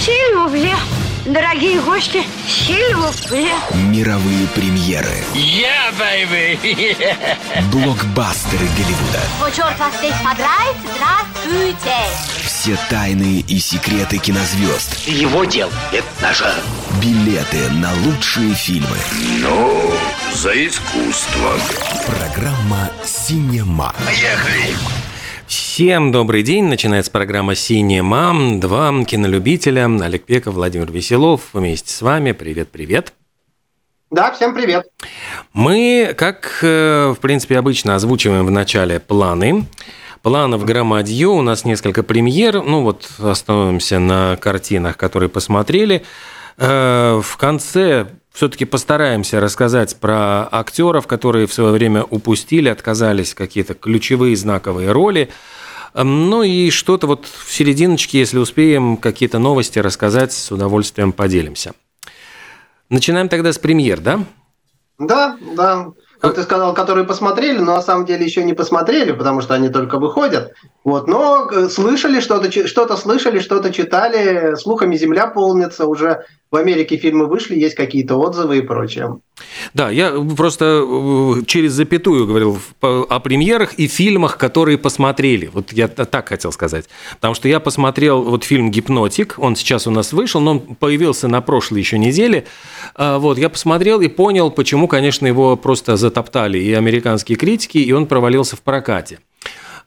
Сильвупле. Дорогие гости, сильвупле. Мировые премьеры. Yeah, baby! Блокбастеры Голливуда. О, черт вас здесь подрает, здравствуйте! Все тайны и секреты кинозвезд. Его дел – это нажа. Билеты на лучшие фильмы. Ну, за искусство. Программа «Синема». Поехали! Всем добрый день. Начинается программа «Синема». Два кинолюбителя. Олег Пеков, Владимир Веселов. Вместе с вами. Привет-привет. Да, всем привет. Мы, как, э, в принципе, обычно озвучиваем в начале планы. Планов громадье, у нас несколько премьер. Ну вот остановимся на картинах, которые посмотрели. Э, в конце все-таки постараемся рассказать про актеров, которые в свое время упустили, отказались какие-то ключевые знаковые роли. Эм, ну и что-то вот в серединочке, если успеем, какие-то новости рассказать, с удовольствием поделимся. Начинаем тогда с премьер, да? Да, да. Как ты сказал, которые посмотрели, но на самом деле еще не посмотрели, потому что они только выходят. Вот, но э, слышали что-то, что-то слышали, что-то читали, слухами земля полнится, уже в Америке фильмы вышли, есть какие-то отзывы и прочее. Да, я просто э, через запятую говорил о премьерах и фильмах, которые посмотрели. Вот я так хотел сказать. Потому что я посмотрел вот фильм «Гипнотик», он сейчас у нас вышел, но он появился на прошлой еще неделе. А, вот, я посмотрел и понял, почему, конечно, его просто затоптали и американские критики, и он провалился в прокате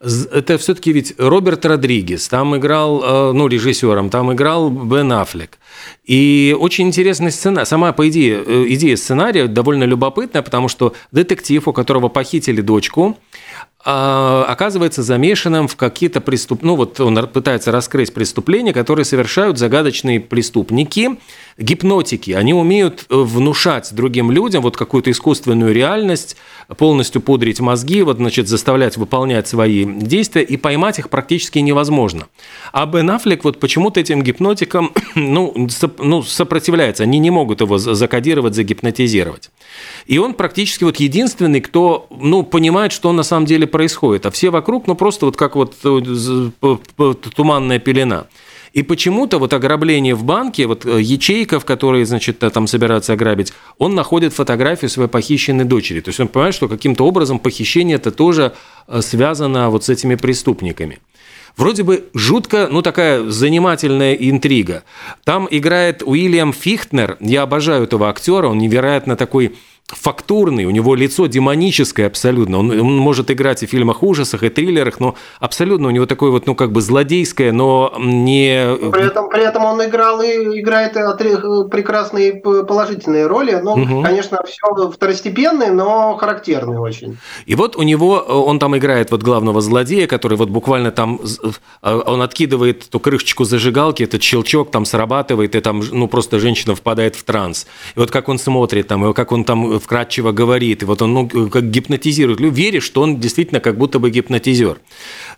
это все-таки ведь Роберт Родригес, там играл, э, ну, режиссером, там играл Бен Аффлек. И очень интересный сценарий. Сама, по идее, э, идея сценария довольно любопытная, потому что детектив, у которого похитили дочку, а, оказывается замешанным в какие-то преступ... Ну, вот он пытается раскрыть преступления, которые совершают загадочные преступники, гипнотики. Они умеют э, внушать другим людям вот какую-то искусственную реальность, полностью пудрить мозги, вот, значит, заставлять выполнять свои действия, и поймать их практически невозможно. А Бен Аффлек вот почему-то этим гипнотикам ну, ну, сопротивляется. Они не могут его закодировать, загипнотизировать. И он практически вот единственный, кто ну, понимает, что на самом деле происходит, а все вокруг, ну просто вот как вот э, туманная пелена. И почему-то вот ограбление в банке, вот э, ячейка, в которой, значит, там собираются ограбить, он находит фотографию своей похищенной дочери. То есть он понимает, что каким-то образом похищение это тоже э, связано вот с этими преступниками. Вроде бы жутко, ну такая занимательная интрига. Там играет Уильям Фихтнер, я обожаю этого актера, он невероятно такой фактурный, у него лицо демоническое абсолютно. Он, он может играть и в фильмах ужасах, и триллерах, но абсолютно у него такое вот, ну, как бы злодейское, но не... При этом, при этом он играл и играет прекрасные положительные роли, ну, угу. конечно, все второстепенные, но характерные очень. И вот у него, он там играет вот главного злодея, который вот буквально там, он откидывает эту крышечку зажигалки, этот щелчок там срабатывает, и там, ну, просто женщина впадает в транс. И вот как он смотрит там, и как он там вкратчиво говорит, и вот он ну, как гипнотизирует. Веришь, что он действительно как будто бы гипнотизер.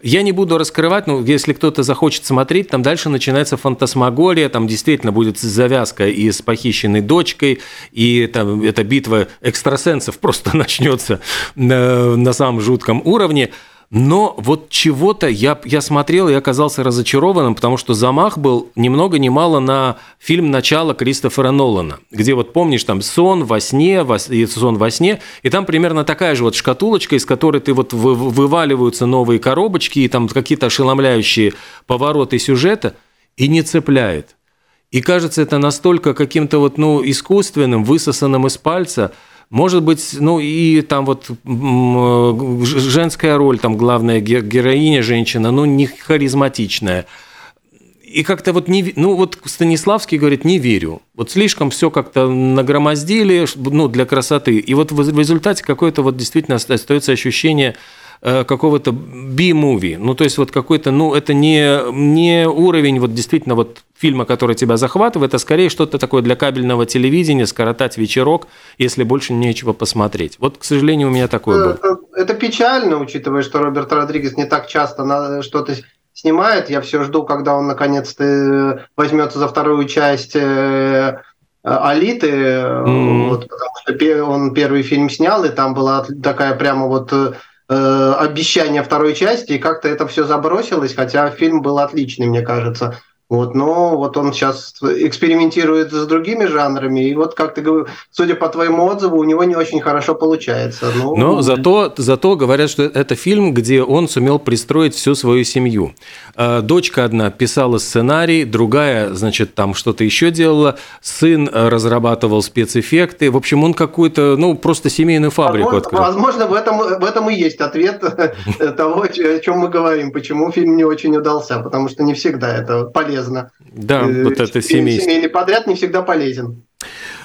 Я не буду раскрывать, но если кто-то захочет смотреть, там дальше начинается фантасмагория, там действительно будет завязка и с похищенной дочкой, и там эта битва экстрасенсов просто начнется на, на самом жутком уровне. Но вот чего-то я, я смотрел и оказался разочарованным, потому что замах был ни много ни мало на фильм «Начало» Кристофера Нолана, где вот помнишь там сон во сне, во, сон во сне, и там примерно такая же вот шкатулочка, из которой ты вот вы, вываливаются новые коробочки и там какие-то ошеломляющие повороты сюжета, и не цепляет. И кажется это настолько каким-то вот, ну, искусственным, высосанным из пальца – может быть, ну и там вот женская роль, там главная героиня женщина, ну не харизматичная. И как-то вот не, ну вот Станиславский говорит, не верю. Вот слишком все как-то нагромоздили, ну для красоты. И вот в результате какое-то вот действительно остается ощущение Э, какого-то би-муви. Ну, то есть вот какой-то, ну, это не, не уровень вот действительно вот фильма, который тебя захватывает, это скорее что-то такое для кабельного телевидения, скоротать вечерок, если больше нечего посмотреть. Вот, к сожалению, у меня такое было. Это, это печально, учитывая, что Роберт Родригес не так часто что-то снимает. Я все жду, когда он наконец-то э, возьмется за вторую часть э, Алиты, mm-hmm. вот, потому что он первый фильм снял, и там была такая прямо вот э, обещание второй части, и как-то это все забросилось, хотя фильм был отличный, мне кажется. Вот, но вот он сейчас экспериментирует с другими жанрами, и вот как ты говоришь, судя по твоему отзыву, у него не очень хорошо получается. Ну, но зато, зато говорят, что это фильм, где он сумел пристроить всю свою семью. А, дочка одна писала сценарий, другая, значит, там что-то еще делала, сын разрабатывал спецэффекты. В общем, он какую-то, ну, просто семейную фабрику возможно, открыл. Возможно, в этом, в этом и есть ответ того, о чем мы говорим, почему фильм не очень удался, потому что не всегда это полезно полезно. Да, э, вот это семейство. Семейный подряд не всегда полезен.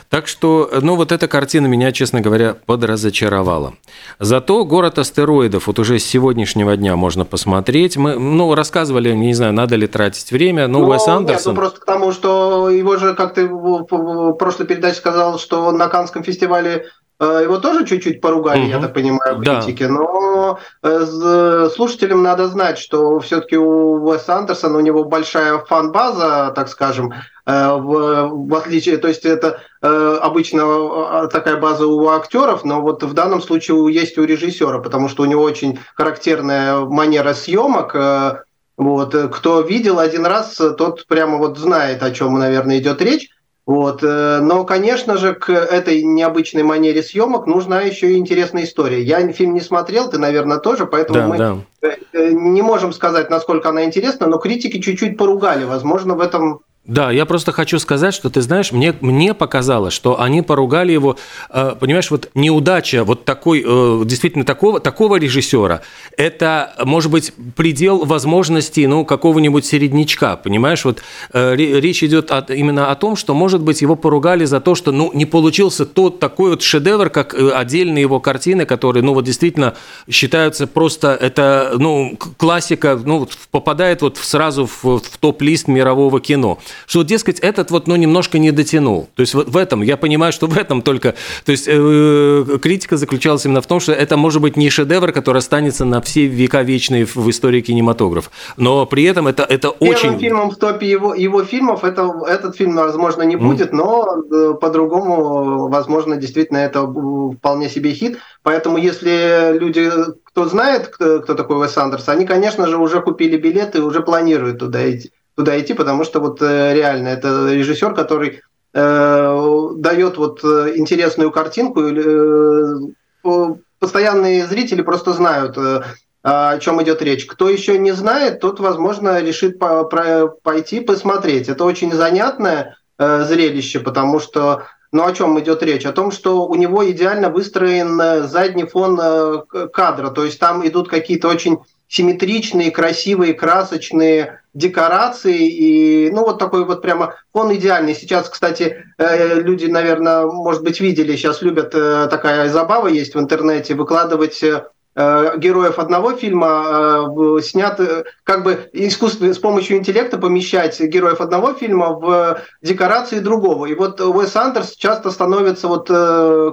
Так что, ну вот эта картина меня, честно говоря, подразочаровала. Зато «Город астероидов» вот уже с сегодняшнего дня можно посмотреть. Мы, ну, рассказывали, не знаю, надо ли тратить время, но, но Уэс Андерсон... Нет, ну просто к тому, что его же, как ты в прошлой передаче сказал, что на Канском фестивале его тоже чуть-чуть поругали, угу. я так понимаю, критики, да. но э, слушателям надо знать, что все-таки у Уэса Андерсона у него большая фан-база, так скажем, э, в, в отличие, то есть это обычно такая база у актеров, но вот в данном случае есть у режиссера, потому что у него очень характерная манера съемок. Вот кто видел один раз, тот прямо вот знает, о чем, наверное, идет речь. Вот. Э, но, конечно же, к этой необычной манере съемок нужна еще и интересная история. Я фильм не смотрел, ты, наверное, тоже, поэтому да, мы да. Э, не можем сказать, насколько она интересна, но критики чуть-чуть поругали. Возможно, в этом да, я просто хочу сказать, что ты знаешь, мне, мне показалось, что они поругали его, э, понимаешь, вот неудача вот такой, э, действительно такого, такого режиссера, это, может быть, предел возможностей, ну, какого-нибудь середнячка, понимаешь, вот э, речь идет от, именно о том, что, может быть, его поругали за то, что, ну, не получился тот такой вот шедевр, как отдельные его картины, которые, ну, вот действительно считаются просто, это, ну, классика, ну, попадает вот сразу в, в топ-лист мирового кино что, дескать, этот вот, ну, немножко не дотянул. То есть вот в этом, я понимаю, что в этом только, то есть э, критика заключалась именно в том, что это может быть не шедевр, который останется на все века вечные в, истории кинематографа, но при этом это, это Первым очень... фильмом в топе его, его фильмов это, этот фильм, возможно, не будет, mm. но э, по-другому, возможно, действительно это вполне себе хит. Поэтому если люди, кто знает, кто, кто такой Уэс Андерс, они, конечно же, уже купили билеты и уже планируют туда идти туда идти, потому что вот э, реально это режиссер, который э, дает вот э, интересную картинку. Э, постоянные зрители просто знают, э, о чем идет речь. Кто еще не знает, тот, возможно, решит по, про, пойти посмотреть. Это очень занятное э, зрелище, потому что ну о чем идет речь? О том, что у него идеально выстроен э, задний фон кадра, то есть там идут какие-то очень симметричные, красивые, красочные декорации и ну вот такой вот прямо он идеальный. Сейчас, кстати, э, люди, наверное, может быть, видели, сейчас любят э, такая забава есть в интернете выкладывать э, героев одного фильма снят как бы искусственно с помощью интеллекта помещать героев одного фильма в декорации другого. И вот Уэс Андерс часто становится вот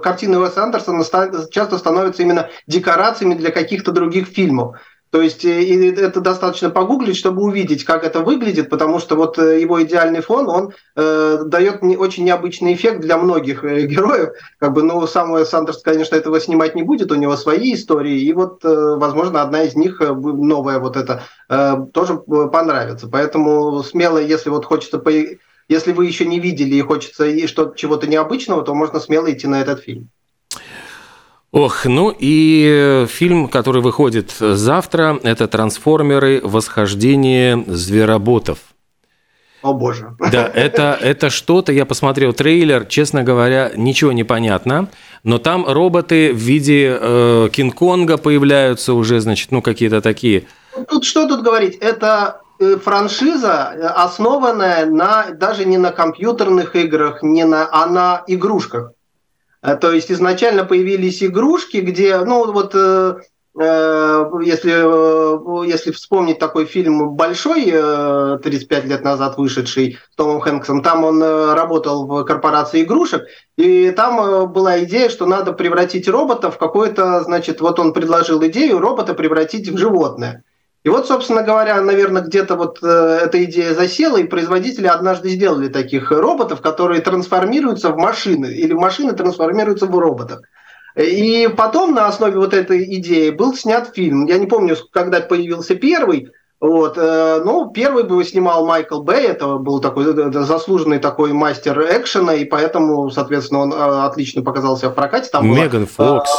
картины Уэса Андерсона часто становятся именно декорациями для каких-то других фильмов. То есть э, и это достаточно погуглить, чтобы увидеть, как это выглядит, потому что вот э, его идеальный фон, он э, дает не, очень необычный эффект для многих э, героев. Как бы, ну, сам Сандерс, конечно, этого снимать не будет, у него свои истории, и вот, э, возможно, одна из них, новая вот эта, э, тоже понравится. Поэтому смело, если вот хочется... По... Если вы еще не видели и хочется и что чего-то необычного, то можно смело идти на этот фильм. Ох, ну и фильм, который выходит завтра, это «Трансформеры. Восхождение звероботов». О боже. Да, это, это что-то, я посмотрел трейлер, честно говоря, ничего не понятно, но там роботы в виде э, Кинг-Конга появляются уже, значит, ну какие-то такие. Тут что тут говорить, это э, франшиза, э, основанная на, даже не на компьютерных играх, не на, а на игрушках. Э, то есть изначально появились игрушки, где, ну вот, э, э, если, если вспомнить такой фильм «Большой», 35 лет назад вышедший с Томом Хэнксом, там он работал в корпорации игрушек, и там была идея, что надо превратить робота в какое-то, значит, вот он предложил идею робота превратить в животное. И вот, собственно говоря, наверное, где-то вот э, эта идея засела, и производители однажды сделали таких роботов, которые трансформируются в машины, или машины трансформируются в роботов. И потом на основе вот этой идеи был снят фильм. Я не помню, когда появился первый, Вот, э, ну, первый бы снимал Майкл Бэй, это был такой заслуженный такой мастер экшена, и поэтому, соответственно, он отлично показался в прокате. Там Меган была, Фокс.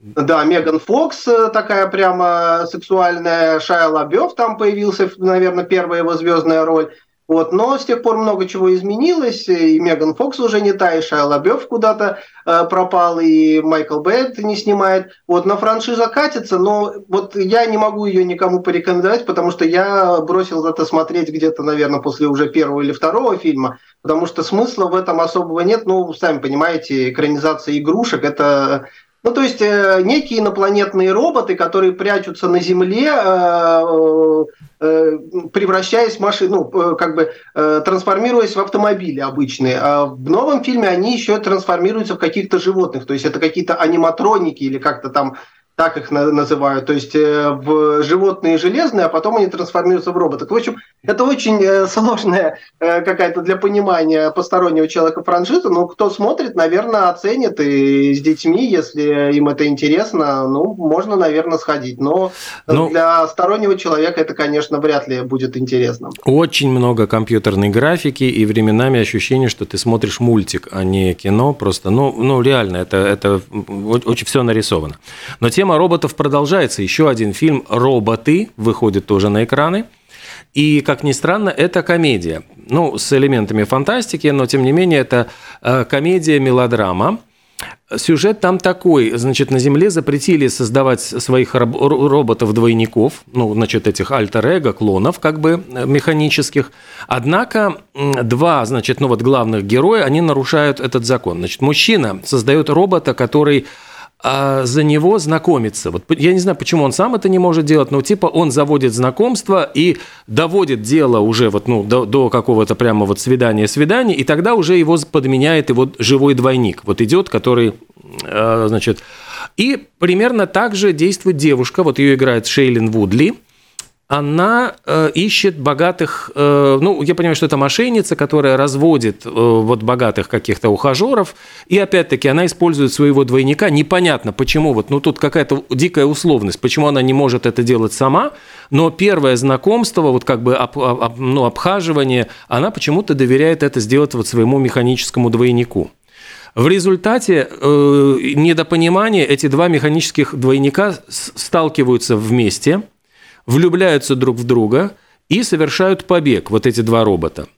Да, Меган Фокс такая прямо сексуальная, Шайа Лабёв там появился, наверное, первая его звездная роль. Вот, но с тех пор много чего изменилось, и Меган Фокс уже не та, и Шайа Лабёв куда-то э, пропал, и Майкл Бэт не снимает. Вот, но франшиза катится, но вот я не могу ее никому порекомендовать, потому что я бросил это смотреть где-то, наверное, после уже первого или второго фильма, потому что смысла в этом особого нет. Ну, сами понимаете, экранизация игрушек – это ну, то есть э, некие инопланетные роботы, которые прячутся на Земле, э, э, превращаясь в машину, ну, э, как бы э, трансформируясь в автомобили обычные. А в новом фильме они еще трансформируются в каких-то животных, то есть это какие-то аниматроники или как-то там так их называют, то есть э, в животные железные, а потом они трансформируются в роботов. В общем, это очень э, сложная э, какая-то для понимания постороннего человека франшиза, но кто смотрит, наверное, оценит, и с детьми, если им это интересно, ну, можно, наверное, сходить. Но ну, для стороннего человека это, конечно, вряд ли будет интересно. Очень много компьютерной графики и временами ощущение, что ты смотришь мультик, а не кино, просто, ну, ну реально, это, это очень все нарисовано. Но тема Тема роботов продолжается. Еще один фильм «Роботы» выходит тоже на экраны. И, как ни странно, это комедия. Ну, с элементами фантастики, но, тем не менее, это э, комедия-мелодрама. Сюжет там такой, значит, на Земле запретили создавать своих роботов-двойников, ну, значит, этих альтер-эго, клонов, как бы, э, механических. Однако два, значит, ну, вот главных героя, они нарушают этот закон. Значит, мужчина создает робота, который а за него знакомиться. Вот я не знаю, почему он сам это не может делать, но типа он заводит знакомство и доводит дело уже вот, ну, до, до какого-то прямо вот свидания-свидания, и тогда уже его подменяет его живой двойник. Вот идет, который, э, значит... И примерно так же действует девушка, вот ее играет Шейлин Вудли – она э, ищет богатых, э, ну, я понимаю, что это мошенница, которая разводит э, вот богатых каких-то ухажеров, и опять-таки она использует своего двойника. Непонятно, почему, вот, ну, тут какая-то дикая условность, почему она не может это делать сама, но первое знакомство, вот как бы об, об, ну, обхаживание, она почему-то доверяет это сделать вот своему механическому двойнику. В результате э, недопонимания эти два механических двойника сталкиваются вместе – влюбляются друг в друга и совершают побег, вот эти два робота.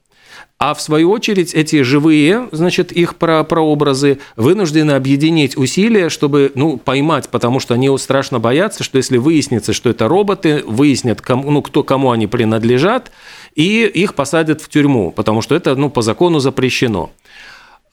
А в свою очередь эти живые, значит, их про прообразы вынуждены объединить усилия, чтобы, ну, поймать, потому что они страшно боятся, что если выяснится, что это роботы, выяснят, кому, ну, кто кому они принадлежат, и их посадят в тюрьму, потому что это, ну, по закону запрещено.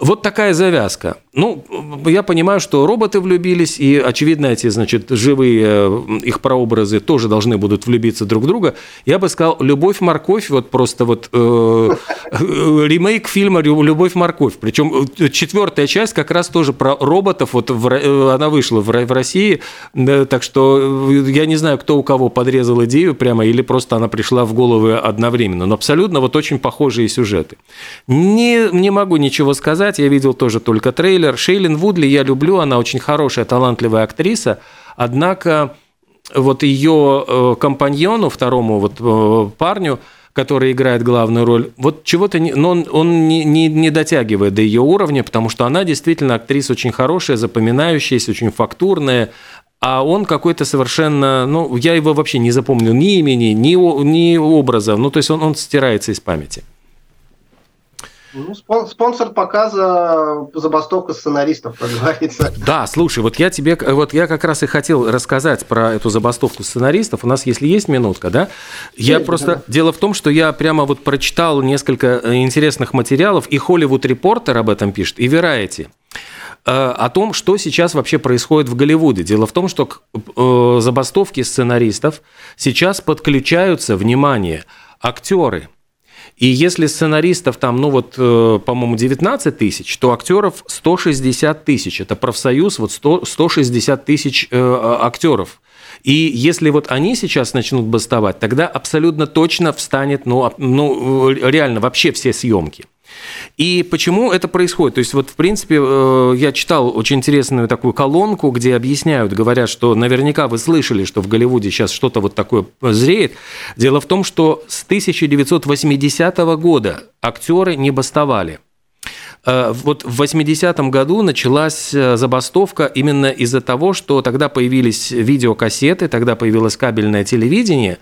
Вот такая завязка. Ну, я понимаю, что роботы влюбились, и, очевидно, эти, значит, живые э, их прообразы тоже должны будут влюбиться друг в друга. Я бы сказал, «Любовь-морковь», вот просто вот э, ремейк фильма «Любовь-морковь». Причем э, четвертая часть как раз тоже про роботов, вот в, э, она вышла в, в России, так что я не знаю, кто у кого подрезал идею прямо, или просто она пришла в голову одновременно. Но абсолютно вот очень похожие сюжеты. Не, не могу ничего сказать сказать, я видел тоже только трейлер. Шейлин Вудли я люблю, она очень хорошая, талантливая актриса, однако вот ее э, компаньону, второму вот э, парню, который играет главную роль, вот чего-то, не, но он, он не, не, не дотягивает до ее уровня, потому что она действительно актриса очень хорошая, запоминающаяся, очень фактурная, а он какой-то совершенно, ну, я его вообще не запомнил ни имени, ни, ни образа, ну, то есть он, он стирается из памяти. Ну, спонсор показа забастовка сценаристов, как говорится. Да, слушай, вот я тебе, вот я как раз и хотел рассказать про эту забастовку сценаристов. У нас, если есть минутка, да? Я есть, просто да. дело в том, что я прямо вот прочитал несколько э, интересных материалов, и Hollywood Reporter об этом пишет, и Variety э, о том, что сейчас вообще происходит в Голливуде. Дело в том, что к э, забастовке сценаристов сейчас подключаются, внимание, актеры – и если сценаристов там, ну вот, э, по-моему, 19 тысяч, то актеров 160 тысяч. Это профсоюз, вот 100, 160 тысяч э, а, актеров. И если вот они сейчас начнут бастовать, тогда абсолютно точно встанет, ну, ну реально, вообще все съемки. И почему это происходит? То есть вот, в принципе, э, я читал очень интересную такую колонку, где объясняют, говорят, что наверняка вы слышали, что в Голливуде сейчас что-то вот такое зреет. Дело в том, что с 1980 года актеры не бастовали. Э, вот в 80-м году началась э, забастовка именно из-за того, что тогда появились видеокассеты, тогда появилось кабельное телевидение,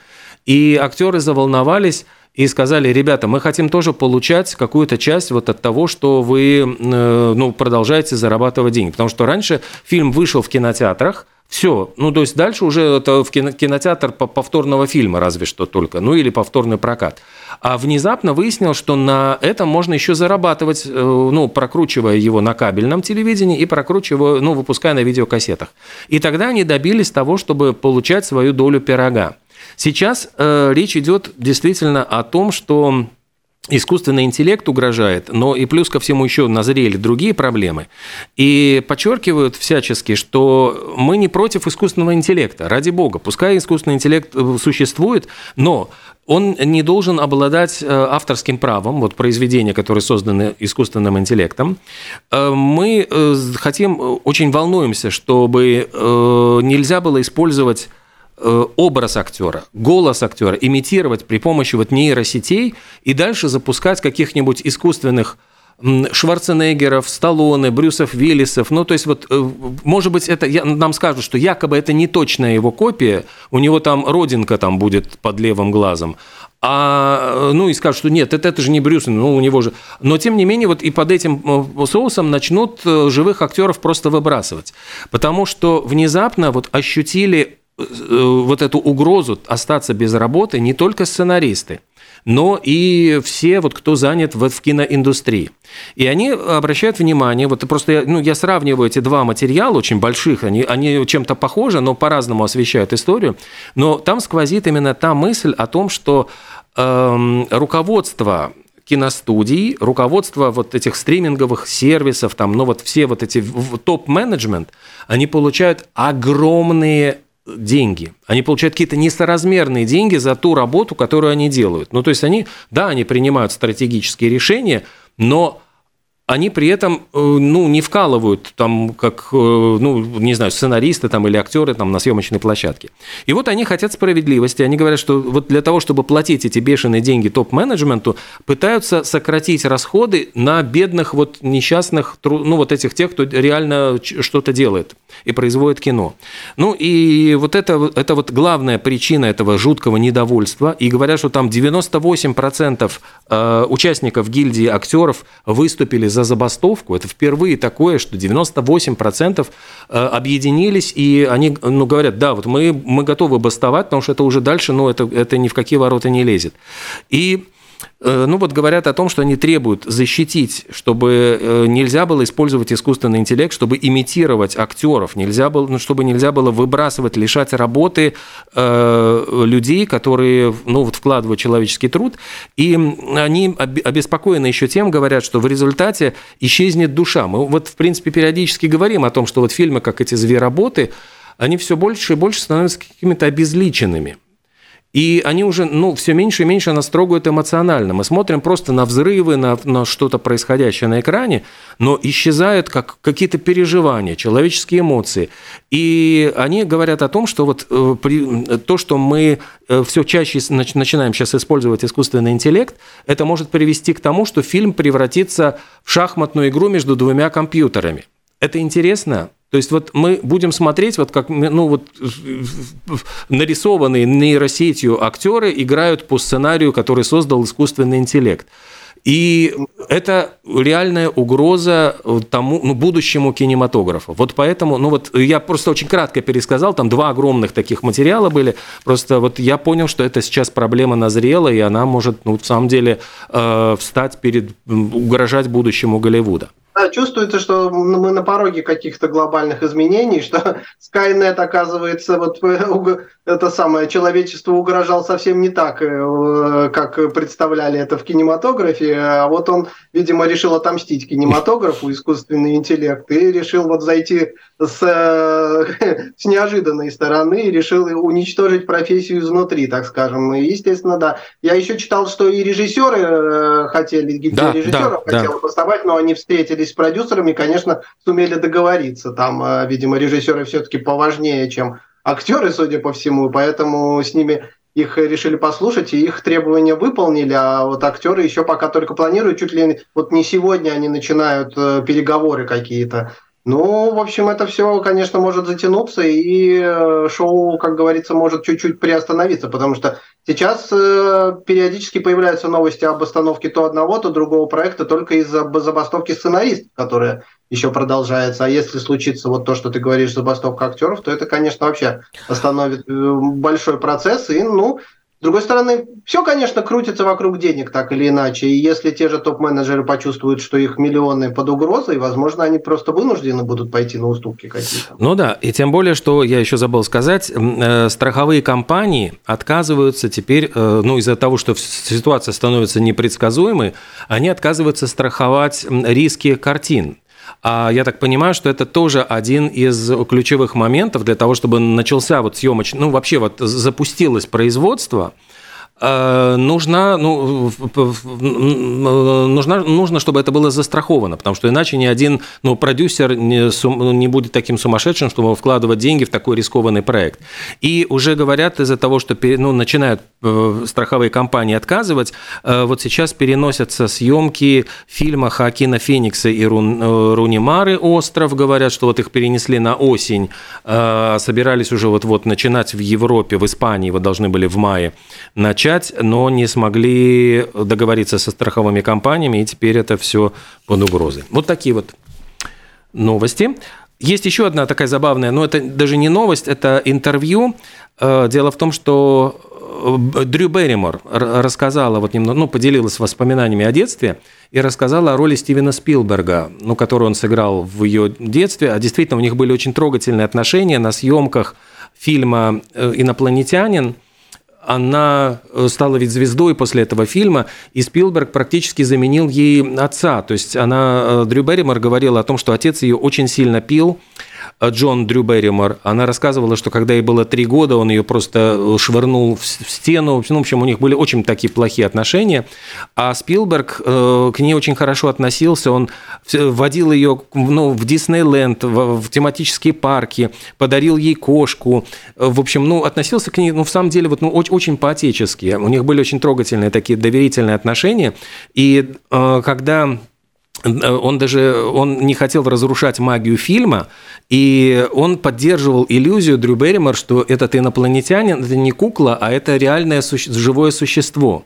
и актеры заволновались и сказали, ребята, мы хотим тоже получать какую-то часть вот от того, что вы э, ну, продолжаете зарабатывать деньги. Потому что раньше фильм вышел в кинотеатрах, все, ну то есть дальше уже это в кинотеатр повторного фильма разве что только, ну или повторный прокат. А внезапно выяснил, что на этом можно еще зарабатывать, э, ну прокручивая его на кабельном телевидении и прокручивая, ну выпуская на видеокассетах. И тогда они добились того, чтобы получать свою долю пирога. Сейчас э, речь идет действительно о том, что искусственный интеллект угрожает, но и плюс ко всему еще назрели другие проблемы. И подчеркивают всячески, что мы не против искусственного интеллекта. Ради бога, пускай искусственный интеллект э, существует, но он не должен обладать э, авторским правом, вот произведения, которые созданы искусственным интеллектом. Э, мы хотим, очень волнуемся, чтобы нельзя было использовать образ актера, голос актера имитировать при помощи вот нейросетей и дальше запускать каких-нибудь искусственных Шварценеггеров, Сталлоне, Брюсов, Виллисов. Ну, то есть, вот, э, может быть, это нам скажут, что якобы это не точная его копия, у него там родинка там будет под левым глазом. А, ну, и скажут, что нет, это, это же не Брюс, ну, у него же... Но, тем не менее, вот и под этим э, соусом начнут живых актеров просто выбрасывать. Потому что внезапно вот ощутили Э, вот эту угрозу остаться без работы не только сценаристы, но и все, вот, кто занят в, в киноиндустрии. И они обращают внимание, вот просто я, ну, я сравниваю эти два материала очень больших, они, они чем-то похожи, но по-разному освещают историю, но там сквозит именно та мысль о том, что э, руководство киностудий, руководство вот этих стриминговых сервисов, там, ну вот все вот эти топ-менеджмент, они получают огромные деньги. Они получают какие-то несоразмерные деньги за ту работу, которую они делают. Ну, то есть они, да, они принимают стратегические решения, но они при этом э, ну, не вкалывают там, как, э, ну, не знаю, сценаристы там, или актеры там, на съемочной площадке. И вот они хотят справедливости. Они говорят, что вот для того, чтобы платить эти бешеные деньги топ-менеджменту, пытаются сократить расходы на бедных вот несчастных, ну, вот этих тех, кто реально что-то делает и производит кино. Ну, и вот это, это вот главная причина этого жуткого недовольства. И говорят, что там 98% э, участников гильдии актеров выступили за за забастовку. Это впервые такое, что 98% э, объединились, и они ну, говорят, да, вот мы, мы готовы бастовать, потому что это уже дальше, ну, это, это ни в какие ворота не лезет. И ну вот говорят о том, что они требуют защитить, чтобы э, нельзя было использовать искусственный интеллект, чтобы имитировать актеров, нельзя было, ну, чтобы нельзя было выбрасывать, лишать работы э, людей, которые ну, вот вкладывают человеческий труд. И они обеспокоены еще тем, говорят, что в результате исчезнет душа. Мы вот, в принципе, периодически говорим о том, что вот фильмы, как эти «Звероботы», они все больше и больше становятся какими-то обезличенными. И они уже, ну, все меньше и меньше нас трогают эмоционально. Мы смотрим просто на взрывы, на, на что-то происходящее на экране, но исчезают как какие-то переживания, человеческие эмоции. И они говорят о том, что вот э, при, то, что мы э, все чаще начинаем сейчас использовать искусственный интеллект, это может привести к тому, что фильм превратится в шахматную игру между двумя компьютерами. Это интересно, то есть вот мы будем смотреть, вот как ну, вот, нарисованные нейросетью актеры играют по сценарию, который создал искусственный интеллект. И это реальная угроза тому, ну, будущему кинематографу. Вот поэтому, ну вот я просто очень кратко пересказал, там два огромных таких материала были, просто вот я понял, что это сейчас проблема назрела, и она может, ну, в самом деле, э, встать перед, угрожать будущему Голливуда. Да, чувствуется, что мы на пороге каких-то глобальных изменений, что Skynet, оказывается, вот э, это самое человечество угрожал совсем не так, э, как представляли это в кинематографе, а вот он, видимо, решил отомстить кинематографу, искусственный интеллект, и решил вот зайти с, с неожиданной стороны, и решил уничтожить профессию изнутри, так скажем. И, естественно, да. Я еще читал, что и режиссеры хотели, да, режиссеров да, хотел да. поставать, но они встретились с продюсерами, конечно, сумели договориться. Там, э, видимо, режиссеры все-таки поважнее, чем актеры, судя по всему, поэтому с ними их решили послушать, и их требования выполнили, а вот актеры еще пока только планируют, чуть ли вот не сегодня они начинают э, переговоры какие-то. Ну, в общем, это все, конечно, может затянуться, и э, шоу, как говорится, может чуть-чуть приостановиться, потому что сейчас э, периодически появляются новости об остановке то одного, то другого проекта только из-за забастовки сценаристов, которая еще продолжается. А если случится вот то, что ты говоришь, забастовка актеров, то это, конечно, вообще остановит э, большой процесс, и, ну, с другой стороны, все, конечно, крутится вокруг денег так или иначе. И если те же топ-менеджеры почувствуют, что их миллионы под угрозой, возможно, они просто вынуждены будут пойти на уступки какие-то. Ну да, и тем более, что я еще забыл сказать, э, страховые компании отказываются теперь, э, ну из-за того, что ситуация становится непредсказуемой, они отказываются страховать риски картин. А я так понимаю, что это тоже один из ключевых моментов для того, чтобы начался вот съемочный, ну вообще вот запустилось производство, нужна, ну, нужна, нужно, чтобы это было застраховано, потому что иначе ни один ну, продюсер не, не будет таким сумасшедшим, чтобы вкладывать деньги в такой рискованный проект. И уже говорят из-за того, что ну, начинают э, страховые компании отказывать, э, вот сейчас переносятся съемки фильма Хакина Феникса и Рун, Мары «Остров», говорят, что вот их перенесли на осень, собирались уже вот-вот начинать в Европе, в Испании, вот должны были в мае начать начать, но не смогли договориться со страховыми компаниями, и теперь это все под угрозой. Вот такие вот новости. Есть еще одна такая забавная, но это даже не новость, это интервью. Э, дело в том, что э, Дрю Берримор рассказала, вот немного, ну, поделилась воспоминаниями о детстве и рассказала о роли Стивена Спилберга, ну, которую он сыграл в ее детстве. А действительно, у них были очень трогательные отношения на съемках фильма э, «Инопланетянин», она э, стала ведь звездой после этого фильма, и Спилберг практически заменил ей отца. То есть она, э, Дрю Берримор говорила о том, что отец ее очень сильно пил, Джон Дрю Берримор, она рассказывала, что когда ей было три года, он ее просто э, швырнул в стену. Ну, в общем, у них были очень такие плохие отношения. А Спилберг э, к ней очень хорошо относился. Он водил ее ну, в Диснейленд, в, тематические парки, подарил ей кошку. В общем, ну, относился к ней, ну, в самом деле, вот, ну, очень, очень по-отечески. У них были очень трогательные такие доверительные отношения. И э, когда он даже он не хотел разрушать магию фильма, и он поддерживал иллюзию Дрю Берримор, что этот инопланетянин – это не кукла, а это реальное суще- живое существо.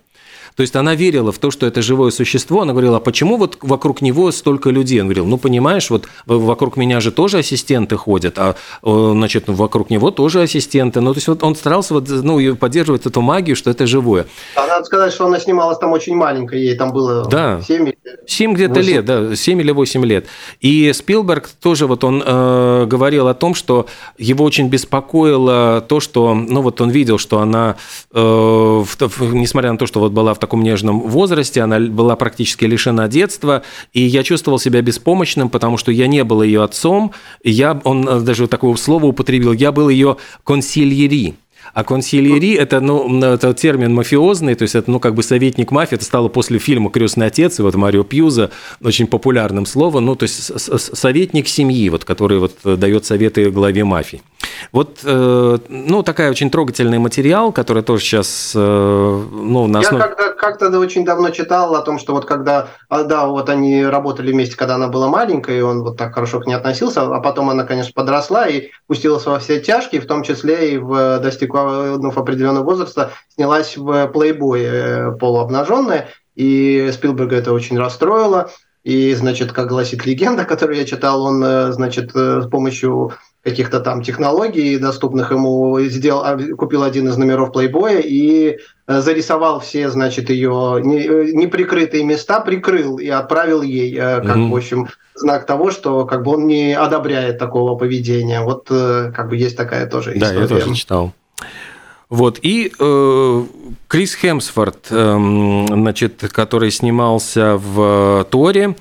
То есть она верила в то, что это живое существо. Она говорила, а почему вот вокруг него столько людей? Он говорил, ну, понимаешь, вот вокруг меня же тоже ассистенты ходят, а, значит, вокруг него тоже ассистенты. Ну, то есть вот он старался вот, ну, поддерживать эту магию, что это живое. А надо сказать, что она снималась там очень маленькой, ей там было да. 7 7 где-то лет, да, 7 или 8 лет. И Спилберг тоже вот он э, говорил о том, что его очень беспокоило то, что, ну, вот он видел, что она, э, в, несмотря на то, что вот была в таком нежном возрасте, она была практически лишена детства, и я чувствовал себя беспомощным, потому что я не был ее отцом, я, он э, даже такого слова употребил, я был ее консильери, а консильери – это, ну, это термин мафиозный, то есть это, ну, как бы советник мафии, это стало после фильма «Крестный отец», и вот Марио Пьюза, очень популярным словом, ну, то есть советник семьи, вот, который вот дает советы главе мафии. Вот, э, ну, такая очень трогательный материал, который тоже сейчас, э, ну, на основе... Я как-то, как-то очень давно читал о том, что вот когда, а, да, вот они работали вместе, когда она была маленькая, и он вот так хорошо к ней относился, а потом она, конечно, подросла и пустилась во все тяжкие, в том числе и в достигнув определенного возраста, снялась в плейбой э, полуобнаженная, и Спилберга это очень расстроило. И, значит, как гласит легенда, которую я читал, он, значит, с помощью каких-то там технологий, доступных ему, сделал, купил один из номеров плейбоя и э, зарисовал все, значит, ее э, неприкрытые места, прикрыл и отправил ей, как, mm-hmm. в общем, знак того, что как бы он не одобряет такого поведения. Вот как бы есть такая тоже история. Да, я тоже читал. Вот, и э, Крис Хемсфорд, э, значит, который снимался в Торе,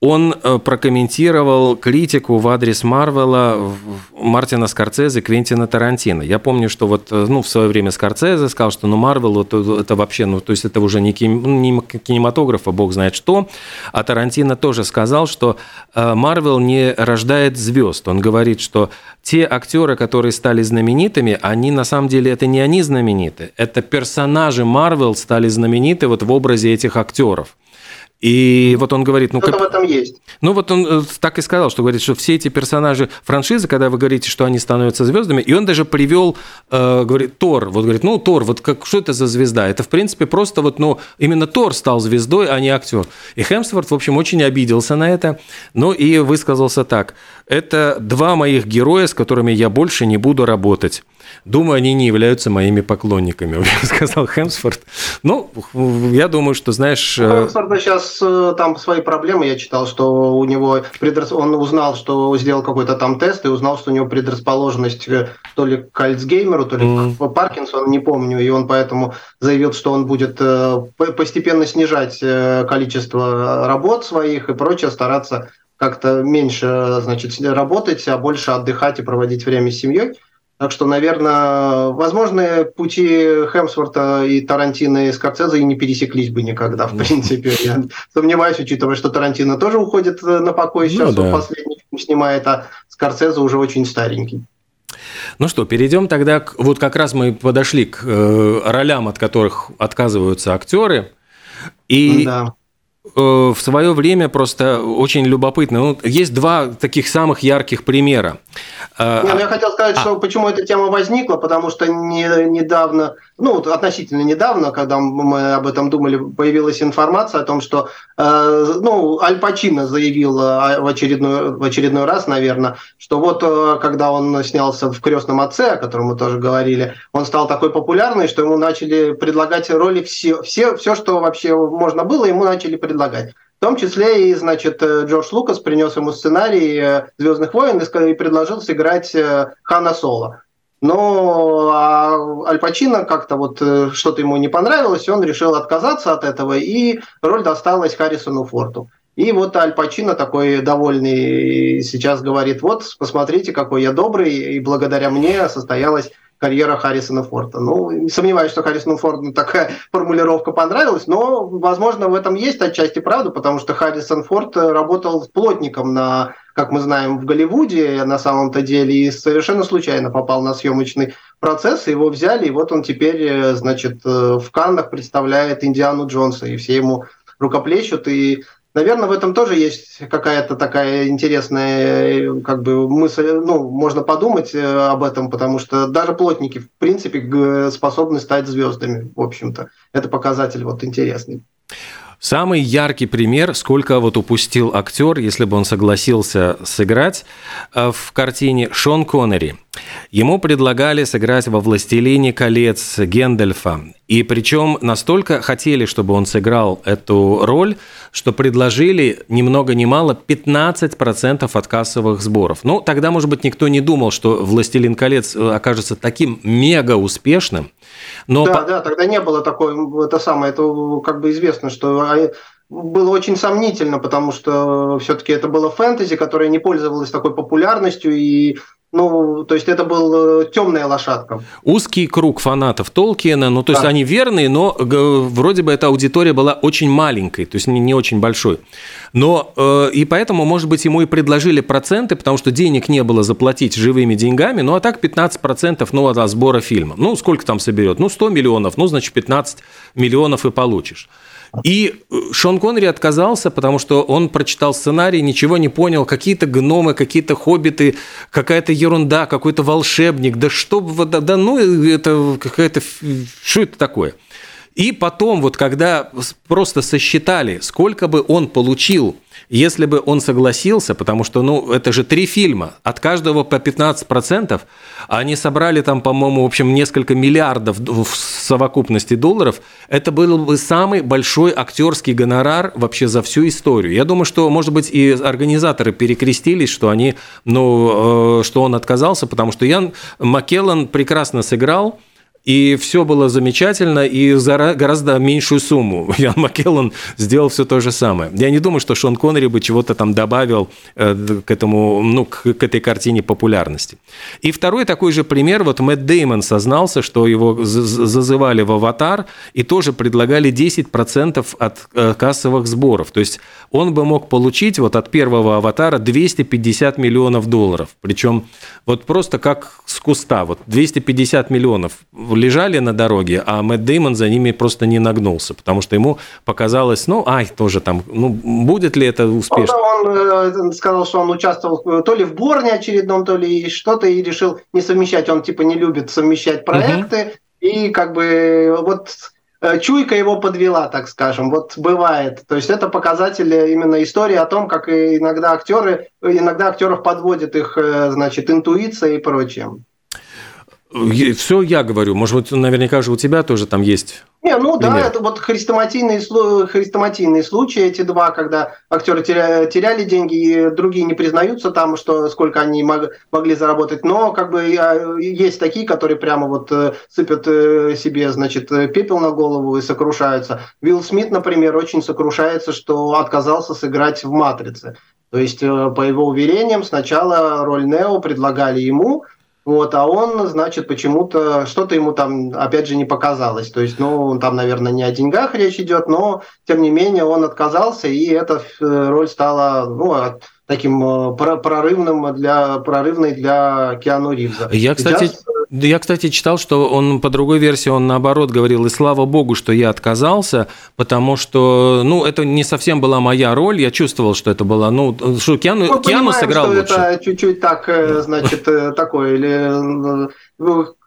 он э, прокомментировал критику в адрес Марвела Мартина Скорцезе, Квентина Тарантино. Я помню, что вот э, ну, в свое время Скорцезе сказал, что ну, Марвел это, это вообще, ну, то есть это уже не, кинематограф, а бог знает что. А Тарантино тоже сказал, что э, Марвел не рождает звезд. Он говорит, что те актеры, которые стали знаменитыми, они на самом деле, это не они знамениты, это персонажи Марвел стали знамениты вот в образе этих актеров. И вот он говорит, ну как... в этом есть. Ну вот он э, так и сказал, что говорит, что все эти персонажи франшизы, когда вы говорите, что они становятся звездами, и он даже привел, э, говорит, Тор, вот говорит, ну Тор, вот как что это за звезда? Это в принципе просто вот, ну именно Тор стал звездой, а не актер. И Хемсворт, в общем, очень обиделся на это, ну и высказался так: это два моих героя, с которыми я больше не буду работать. Думаю, они не являются моими поклонниками, сказал Хемсфорд. Ну, я думаю, что, знаешь... У Хемсфорда сейчас э, там свои проблемы. Я читал, что у него... Предрас... Он узнал, что сделал какой-то там тест, и узнал, что у него предрасположенность э, то ли к Альцгеймеру, то ли mm. к Паркинсону, не помню. И он поэтому заявил, что он будет э, постепенно снижать количество работ своих и прочее, стараться как-то меньше, значит, работать, а больше отдыхать и проводить время с семьей. Так что, наверное, возможно, пути Хемсворта и Тарантино и Скорцезе и не пересеклись бы никогда, в принципе. Я сомневаюсь, учитывая, что Тарантино тоже уходит э, на покой, сейчас ну, да. он последний фильм снимает, а Скорцезе уже очень старенький. Ну что, перейдем тогда к... Вот как раз мы подошли к э, ролям, от которых отказываются актеры. И да. Э, в свое время просто очень любопытно. Ну, есть два таких самых ярких примера. Э, не, ну я хотел сказать, а. что почему эта тема возникла, потому что не, недавно, ну относительно недавно, когда мы об этом думали, появилась информация о том, что э, ну, Аль Пачино заявил э, в очередной, в очередной раз, наверное, что вот когда он снялся в «Крестном отце», о котором мы тоже говорили, он стал такой популярный, что ему начали предлагать роли все, все, все что вообще можно было, ему начали предлагать. В том числе и, значит, э, Джордж Лукас принес ему сценарий э, «Звездных войн» и предложил сыграть э, Хана Соло. Но а Аль Пачино как-то вот что-то ему не понравилось, и он решил отказаться от этого, и роль досталась Харрисону Форту. И вот Аль Пачино такой довольный сейчас говорит, вот, посмотрите, какой я добрый, и благодаря мне состоялась карьера Харрисона Форда. Ну, не сомневаюсь, что Харрисону Форду такая формулировка понравилась, но, возможно, в этом есть отчасти правда, потому что Харрисон Форд работал плотником на, как мы знаем, в Голливуде на самом-то деле и совершенно случайно попал на съемочный процесс, его взяли, и вот он теперь, значит, в Каннах представляет Индиану Джонса, и все ему рукоплещут, и Наверное, в этом тоже есть какая-то такая интересная как бы мысль, ну, можно подумать э, об этом, потому что даже плотники, в принципе, способны стать звездами, в общем-то. Это показатель вот интересный. Самый яркий пример, сколько вот упустил актер, если бы он согласился сыграть э, в картине Шон Коннери. Ему предлагали сыграть во «Властелине колец» Гендальфа. И причем настолько хотели, чтобы он сыграл эту роль, что предложили ни много ни мало 15% от кассовых сборов. Ну, тогда, может быть, никто не думал, что «Властелин колец» э, окажется таким мега успешным. Но да, по... да, тогда не было такой, это самое, это как бы известно, что а, было очень сомнительно, потому что все-таки это было фэнтези, которое не пользовалось такой популярностью, и ну, то есть это был э, темная лошадка. Узкий круг фанатов Толкиена, ну, то есть они верные, но вроде бы эта аудитория была очень маленькой, то есть не, не очень большой. Но э, и поэтому, может быть, ему и предложили проценты, потому что денег не было заплатить живыми деньгами, ну, а так 15% ну, от сбора фильма. Ну, сколько там соберет? Ну, 100 миллионов, ну, значит, 15 миллионов и получишь. И э, Шон Коннери отказался, потому что он прочитал сценарий, ничего не понял, какие-то гномы, какие-то хоббиты, какая-то ерунда, какой-то волшебник, да что, да, да ну это какая-то, что это такое? И потом, вот когда просто сосчитали, сколько бы он получил, если бы он согласился, потому что, ну, это же три фильма, от каждого по 15%, а они собрали там, по-моему, в общем, несколько миллиардов в совокупности долларов, это был бы самый большой актерский гонорар вообще за всю историю. Я думаю, что, может быть, и организаторы перекрестились, что они, ну, э, что он отказался, потому что Ян Маккеллан прекрасно сыграл, и все было замечательно, и за гораздо меньшую сумму. Ян Маккеллан сделал все то же самое. Я не думаю, что Шон Коннери бы чего-то там добавил э, к этому, ну, к, этой картине популярности. И второй такой же пример, вот Мэтт Деймон сознался, что его зазывали в «Аватар» и тоже предлагали 10% от э, кассовых сборов. То есть он бы мог получить вот от первого «Аватара» 250 миллионов долларов. Причем вот просто как с куста, вот 250 миллионов лежали на дороге, а Мэтт Деймон за ними просто не нагнулся, потому что ему показалось, ну, ай, тоже там, ну, будет ли это успешно? Он, э, сказал, что он участвовал то ли в Борне очередном, то ли что-то, и решил не совмещать, он типа не любит совмещать проекты, угу. и как бы вот э, чуйка его подвела, так скажем. Вот бывает. То есть это показатель именно истории о том, как иногда актеры, иногда актеров подводит их, э, значит, интуиция и прочее. Все я говорю. Может быть, наверняка же у тебя тоже там есть. Не, ну пример. да, это вот хрестоматийные, хрестоматийные случаи, эти два, когда актеры теряли, теряли деньги, и другие не признаются там, что сколько они мог, могли заработать. Но как бы есть такие, которые прямо вот э, сыпят э, себе, значит, пепел на голову и сокрушаются. Уилл Смит, например, очень сокрушается, что отказался сыграть в «Матрице». То есть, э, по его уверениям, сначала роль Нео предлагали ему, вот, а он, значит, почему-то что-то ему там, опять же, не показалось. То есть, ну, там, наверное, не о деньгах речь идет, но, тем не менее, он отказался, и эта э, роль стала, ну, таким э, прорывным для, прорывной для Киану Ривза. Я, кстати, Сейчас... я, кстати, читал, что он по другой версии, он наоборот говорил, и слава богу, что я отказался, потому что, ну, это не совсем была моя роль, я чувствовал, что это была, ну, что Киану, Мы Киану понимаем, сыграл что лучше. это чуть-чуть так, э, значит, такое, или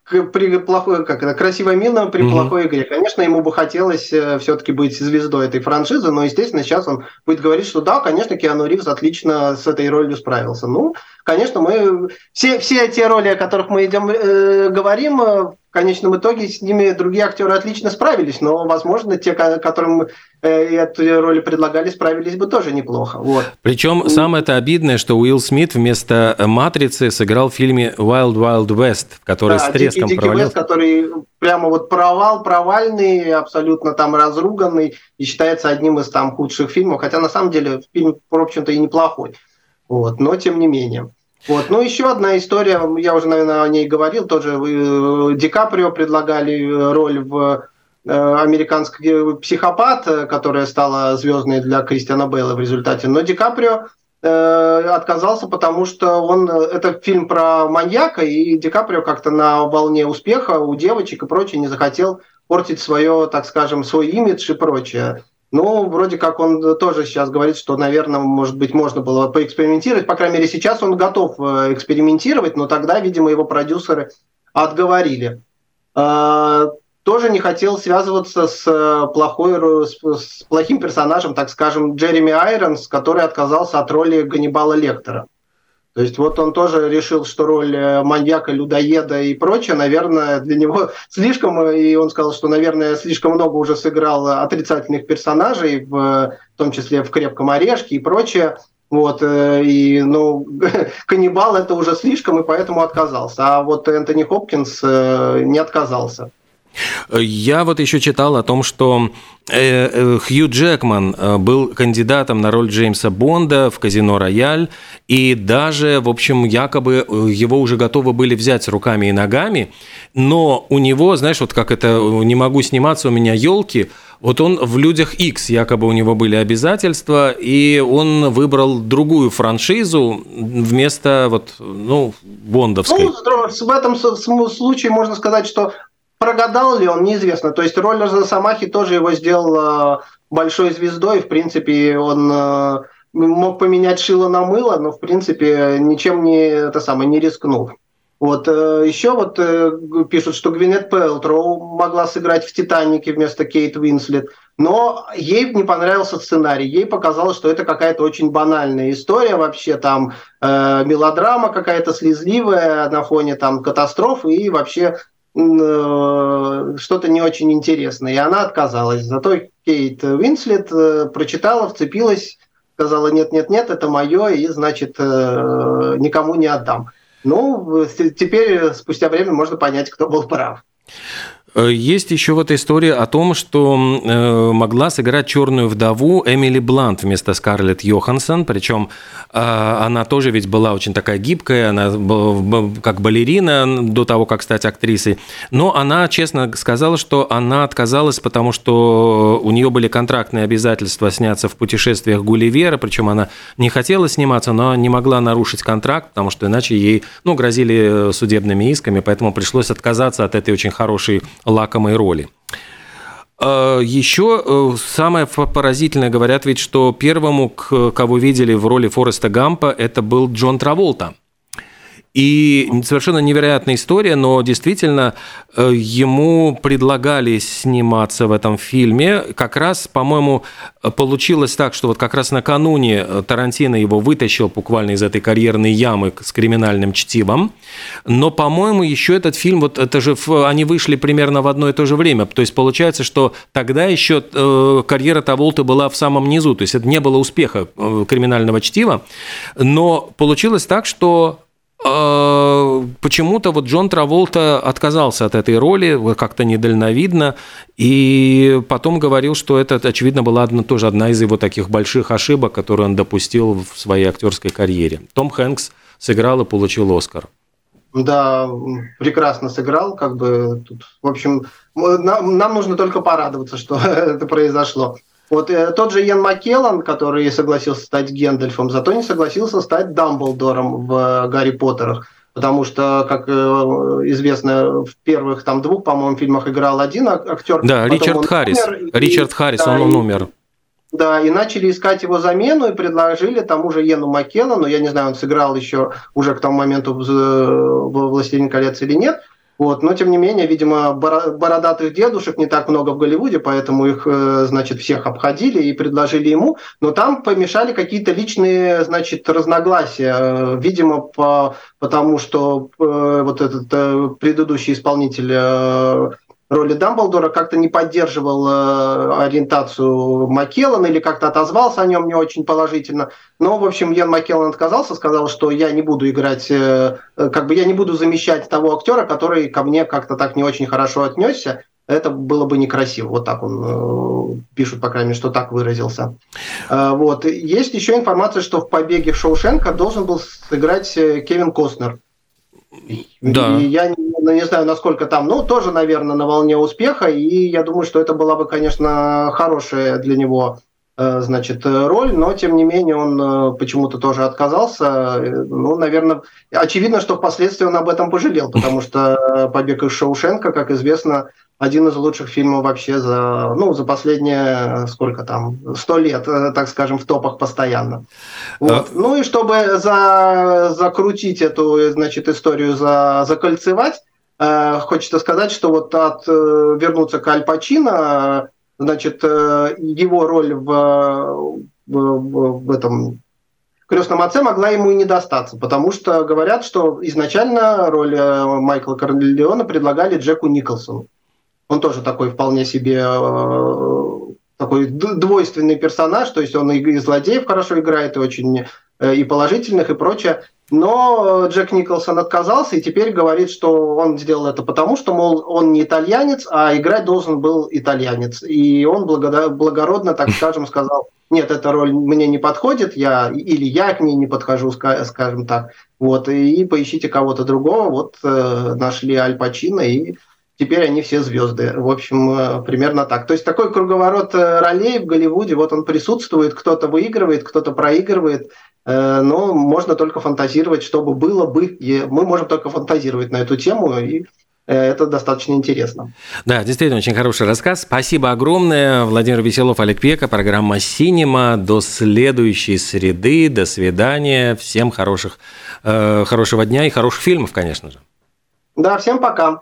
при плохой, как это, красивой мина при mm-hmm. плохой игре. Конечно, ему бы хотелось э, все-таки быть звездой этой франшизы, но, естественно, сейчас он будет говорить, что да, конечно, Киану Ривз отлично с этой ролью справился. Ну, конечно, мы все, все те роли, о которых мы идем э, говорим, э, в конечном итоге с ними другие актеры отлично справились, но, возможно, те, которым э, эту роль предлагали, справились бы тоже неплохо. Вот. Причем самое это обидное, что Уилл Смит вместо «Матрицы» сыграл в фильме «Wild Wild West», который да, с треском Дикий, провалился. Вест, который прямо вот провал, провальный, абсолютно там разруганный и считается одним из там худших фильмов, хотя на самом деле фильм, в общем-то, и неплохой. Вот, но тем не менее. Вот. Ну, еще одна история, я уже, наверное, о ней говорил, тоже э, Ди Каприо предлагали э, роль в э, американский психопат, которая стала звездной для Кристиана Бейла в результате. Но Ди Каприо отказался, потому что он это фильм про маньяка, и Ди Каприо как-то на волне успеха у девочек и прочее не захотел портить свое, так скажем, свой имидж и прочее. Ну, вроде как он тоже сейчас говорит, что, наверное, может быть, можно было поэкспериментировать. По крайней мере, сейчас он готов э, экспериментировать, но тогда, видимо, его продюсеры отговорили. А, тоже не хотел связываться с, э, плохой, с плохим персонажем, так скажем, Джереми Айронс, который отказался от роли Ганнибала Лектора. То есть вот он тоже решил, что роль э, маньяка, людоеда и прочее, наверное, для него слишком, э, и он сказал, что, наверное, слишком много уже сыграл отрицательных персонажей, в, в том числе в «Крепком орешке» и прочее. Вот, э, и, ну, каннибал это уже слишком, и поэтому отказался. А вот Энтони Хопкинс не отказался. Я вот еще читал о том, что э, э, Хью Джекман э, был кандидатом на роль Джеймса Бонда в «Казино Рояль», и даже, в общем, якобы его уже готовы были взять руками и ногами, но у него, знаешь, вот как это «не могу сниматься, у меня елки», вот он в «Людях X якобы у него были обязательства, и он выбрал другую франшизу вместо вот, ну, бондовской. Ну, в этом случае можно сказать, что Прогадал ли он, неизвестно. То есть роль Росомахи тоже его сделала большой звездой. В принципе, он э, мог поменять шило на мыло, но в принципе ничем не это самое не рискнул. Вот еще вот пишут, что Гвинет Пелтроу могла сыграть в «Титанике» вместо Кейт Уинслет, но ей не понравился сценарий, ей показалось, что это какая-то очень банальная история вообще, там э, мелодрама какая-то слезливая на фоне там катастрофы и вообще э, что-то не очень интересное, и она отказалась. Зато Кейт Уинслет э, прочитала, вцепилась, сказала, нет-нет-нет, это мое, и, значит, э, никому не отдам. Ну, теперь, спустя время, можно понять, кто был прав. Э, есть еще вот история о том, что э, могла сыграть черную вдову Эмили Блант вместо Скарлетт Йоханссон, причем э, она тоже ведь была очень такая гибкая, она как балерина до того, как стать актрисой, но она честно сказала, что она отказалась, потому что у нее были контрактные обязательства сняться в путешествиях Гулливера, причем она не хотела сниматься, но не могла нарушить контракт, потому что иначе ей ну, грозили судебными исками, поэтому пришлось отказаться от этой очень хорошей лакомой роли. А, Еще э, самое поразительное, говорят ведь, что первому, кого видели в роли Фореста Гампа, это был Джон Траволта – и совершенно невероятная история, но действительно э, ему предлагали сниматься в этом фильме. Как раз, по-моему, получилось так, что вот как раз накануне э, Тарантино его вытащил буквально из этой карьерной ямы с криминальным чтивом. Но, по-моему, еще этот фильм, вот это же они вышли примерно в одно и то же время. То есть получается, что тогда еще э, карьера Таволта была в самом низу. То есть это не было успеха криминального чтива. Но получилось так, что почему-то вот Джон Траволта отказался от этой роли, как-то недальновидно, и потом говорил, что это, очевидно, была одна, тоже одна из его таких больших ошибок, которые он допустил в своей актерской карьере. Том Хэнкс сыграл и получил Оскар. Да, прекрасно сыграл, как бы тут, в общем, нам, нам нужно только порадоваться, что это произошло. Вот э, тот же Йен Маккеллан, который согласился стать Гендальфом, зато не согласился стать Дамблдором в э, «Гарри Поттерах». Потому что, как э, известно, в первых там двух, по-моему, фильмах играл один актер. Да, Ричард Харрис. Умер, Ричард и, Харрис, да, он, он умер. Да, и начали искать его замену и предложили тому же Йену Маккеллану, я не знаю, он сыграл еще уже к тому моменту в «Властелин колец» или нет, вот. Но, тем не менее, видимо, бородатых дедушек не так много в Голливуде, поэтому их, э, значит, всех обходили и предложили ему. Но там помешали какие-то личные, значит, разногласия. Э, видимо, по, потому что э, вот этот предыдущий исполнитель роли Дамблдора как-то не поддерживал э, ориентацию Маккеллана или как-то отозвался о нем не очень положительно. Но, в общем, Ян Маккеллан отказался, сказал, что я не буду играть, э, э, как бы я не буду замещать того актера, который ко мне как-то так не очень хорошо отнесся. Это было бы некрасиво. Вот так он э, пишет, по крайней мере, что так выразился. Э, вот. Есть еще информация, что в «Побеге в Шоушенка» должен был сыграть э, Кевин Костнер. Да. И я не, не знаю, насколько там, ну, тоже, наверное, на волне успеха, и я думаю, что это была бы, конечно, хорошая для него э, значит, роль, но тем не менее он э, почему-то тоже отказался. Ну, наверное, очевидно, что впоследствии он об этом пожалел, потому что «Побег из Шоушенка», как известно, один из лучших фильмов вообще за, ну, за последние, сколько там, сто лет, э, так скажем, в топах постоянно. Вот. А... Ну и чтобы за, закрутить эту, значит, историю, за, закольцевать, э, хочется сказать, что вот от э, вернуться к Аль Пачино, значит, э, его роль в, в, в, этом крестном отце могла ему и не достаться, потому что говорят, что изначально роль э, Майкла Корлеона предлагали Джеку Николсону. Он тоже такой вполне себе э, такой двойственный персонаж, то есть он и злодеев хорошо играет, и очень э, и положительных, и прочее. Но Джек Николсон отказался и теперь говорит, что он сделал это потому, что, мол, он не итальянец, а играть должен был итальянец. И он благородно, так скажем, сказал, нет, эта роль мне не подходит, я, или я к ней не подхожу, скажем так. Вот, и поищите кого-то другого. Вот э, нашли Аль Пачино, и теперь они все звезды. В общем, э, примерно так. То есть такой круговорот э, ролей в Голливуде, вот он присутствует, кто-то выигрывает, кто-то проигрывает, э, но можно только фантазировать, что бы было бы. И мы можем только фантазировать на эту тему, и это достаточно интересно. Да, действительно, очень хороший рассказ. Спасибо огромное. Владимир Веселов, Олег Пека, программа «Синема». До следующей среды. До свидания. Всем хороших, э, хорошего дня и хороших фильмов, конечно же. Да, всем пока.